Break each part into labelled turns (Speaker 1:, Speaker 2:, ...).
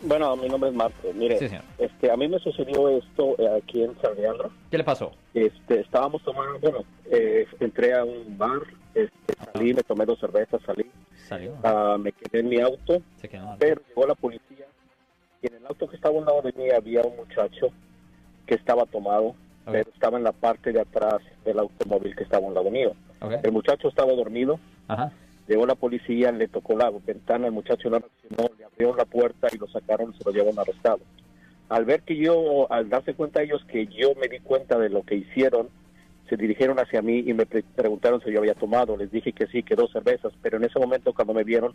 Speaker 1: Bueno, mi nombre es Marco. Mire,
Speaker 2: Sí,
Speaker 1: este, a mí me sucedió esto eh, aquí en San Leandro.
Speaker 2: ¿Qué le pasó?
Speaker 1: Este, estábamos tomando, bueno, eh, entré a un bar, este, salí, me tomé dos cervezas, salí,
Speaker 2: Salió.
Speaker 1: ah, me quedé en mi auto,
Speaker 2: Se quedó.
Speaker 1: pero llegó la policía y en el auto que estaba a un lado de mí había un muchacho que estaba tomado,
Speaker 2: Ok.
Speaker 1: pero estaba en la parte de atrás del automóvil que estaba a un lado mío.
Speaker 2: Ok.
Speaker 1: El muchacho estaba dormido,
Speaker 2: Ajá.
Speaker 1: llegó la policía, le tocó la ventana, el muchacho no reaccionó, le abrieron la puerta y lo sacaron, se lo llevaron arrestado. Al ver que yo, al darse cuenta ellos que yo me di cuenta de lo que hicieron, se dirigieron hacia mí y me pre- preguntaron si yo había tomado. Les dije que sí, que dos cervezas, pero en ese momento cuando me vieron,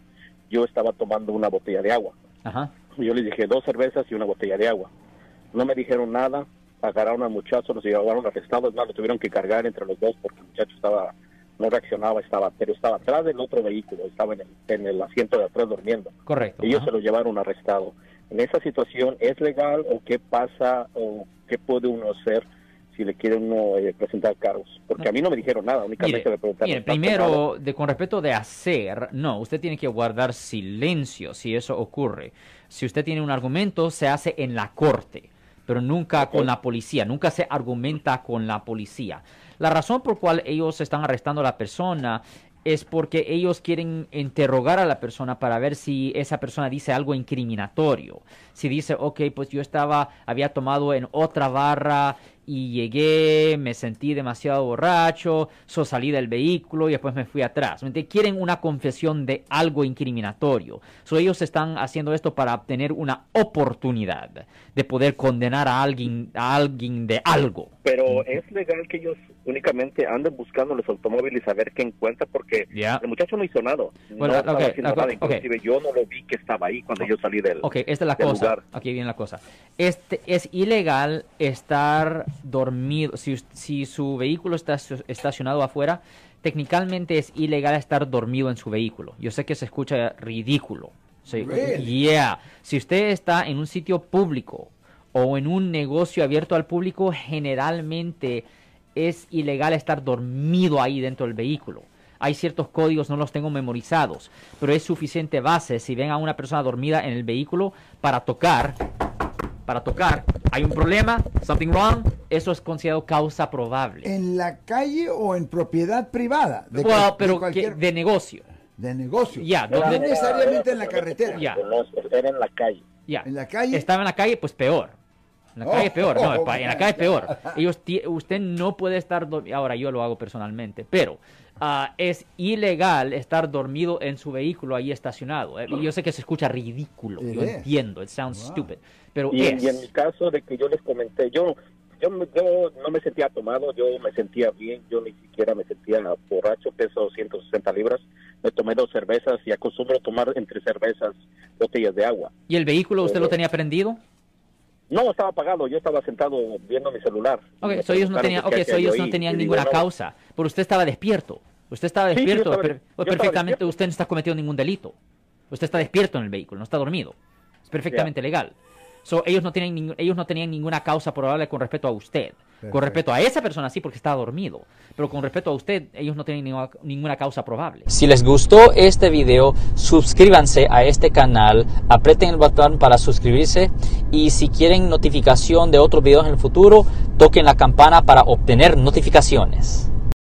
Speaker 1: yo estaba tomando una botella de agua.
Speaker 2: Ajá.
Speaker 1: Yo les dije dos cervezas y una botella de agua. No me dijeron nada, agarraron al muchacho, los llevaron arrestados, es más, lo tuvieron que cargar entre los dos porque el muchacho estaba, no reaccionaba, estaba, pero estaba atrás del otro vehículo, estaba en el, en el asiento de atrás durmiendo.
Speaker 2: Correcto.
Speaker 1: Ellos
Speaker 2: Ajá.
Speaker 1: se lo llevaron arrestado. En esa situación, ¿es legal o qué pasa o qué puede uno hacer si le quiere uno eh, presentar cargos? Porque a mí no me dijeron nada, únicamente
Speaker 2: Mire,
Speaker 1: me preguntaron.
Speaker 2: mire, primero, de, con respecto de hacer, no, usted tiene que guardar silencio si eso ocurre. Si usted tiene un argumento, se hace en la corte, pero nunca con la policía, nunca se argumenta con la policía. La razón por cual ellos están arrestando a la persona es porque ellos quieren interrogar a la persona para ver si esa persona dice algo incriminatorio. Si dice, ok, pues yo estaba, había tomado en otra barra y llegué, me sentí demasiado borracho, so salí del vehículo y después me fui atrás. Quieren una confesión de algo incriminatorio. So ellos están haciendo esto para obtener una oportunidad de poder condenar a alguien, a alguien de algo.
Speaker 1: Pero es legal que ellos únicamente anden buscando los automóviles a ver qué encuentran porque el muchacho no hizo nada.
Speaker 2: Bueno,
Speaker 1: no estaba
Speaker 2: ok,
Speaker 1: haciendo
Speaker 2: ok,
Speaker 1: nada. Inclusive yo no lo vi que estaba ahí cuando yo salí del,
Speaker 2: Ok, esta es la cosa.
Speaker 1: lugar.
Speaker 2: Aquí viene la cosa. Este es ilegal estar dormido. Si, si su vehículo está estacionado afuera, técnicamente es ilegal estar dormido en su vehículo. Yo sé que se escucha ridículo. Yeah. Si usted está en un sitio público o en un negocio abierto al público, generalmente es ilegal estar dormido ahí dentro del vehículo. Hay ciertos códigos, no los tengo memorizados, pero es suficiente base si ven a una persona dormida en el vehículo para tocar, para tocar. Hay un problema, something wrong, eso es considerado causa probable.
Speaker 3: ¿En la calle o en propiedad privada? De,
Speaker 2: Well,
Speaker 3: cual- de
Speaker 2: pero
Speaker 3: cualquier-
Speaker 2: que- de negocio.
Speaker 3: de negocio.
Speaker 2: Ya,
Speaker 3: no necesariamente en la carretera.
Speaker 2: Ya.
Speaker 1: En la calle.
Speaker 2: Ya.
Speaker 3: En la calle.
Speaker 2: Estaba en la calle, pues peor. En la
Speaker 3: Oh,
Speaker 2: calle es peor, no,
Speaker 3: oh,
Speaker 2: en la calle es peor. Ellos usted no puede estar dormido, ahora yo lo hago personalmente, pero ah, es ilegal estar dormido en su vehículo ahí estacionado. Eh, yo sé que se escucha ridículo,
Speaker 3: is.
Speaker 2: entiendo, it sounds
Speaker 3: Wow.
Speaker 2: stupid, pero
Speaker 1: Y,
Speaker 2: es.
Speaker 1: y en mi caso de que yo les comenté, yo, yo, yo no me sentía tomado, yo me sentía bien, yo ni siquiera me sentía borracho, peso 160 libras, me tomé dos cervezas y acostumbro tomar entre cervezas botellas de agua.
Speaker 2: ¿Y el vehículo usted lo tenía prendido?
Speaker 1: No, estaba apagado, yo estaba sentado viendo mi celular.
Speaker 2: Ok, so ellos no
Speaker 1: preguntaron
Speaker 2: tenían, so ellos no ninguna
Speaker 1: no,
Speaker 2: causa, pero usted estaba despierto. Usted estaba
Speaker 1: Sí,
Speaker 2: despierto,
Speaker 1: estaba-
Speaker 2: per- perfectamente
Speaker 1: despierto.
Speaker 2: usted no está cometiendo ningún delito. Usted está despierto en el vehículo, no está dormido. Es perfectamente legal. So, ellos, no tienen ellos no tenían ninguna causa probable con respecto a usted. Con
Speaker 3: Perfecto.
Speaker 2: respecto a esa persona sí, porque estaba dormido. Pero con respecto a usted, ellos no tienen ninguna, ninguna causa probable.
Speaker 4: Si les gustó este video, suscríbanse a este canal, aprieten el botón para suscribirse y si quieren notificación de otros videos en el futuro, toquen la campana para obtener notificaciones.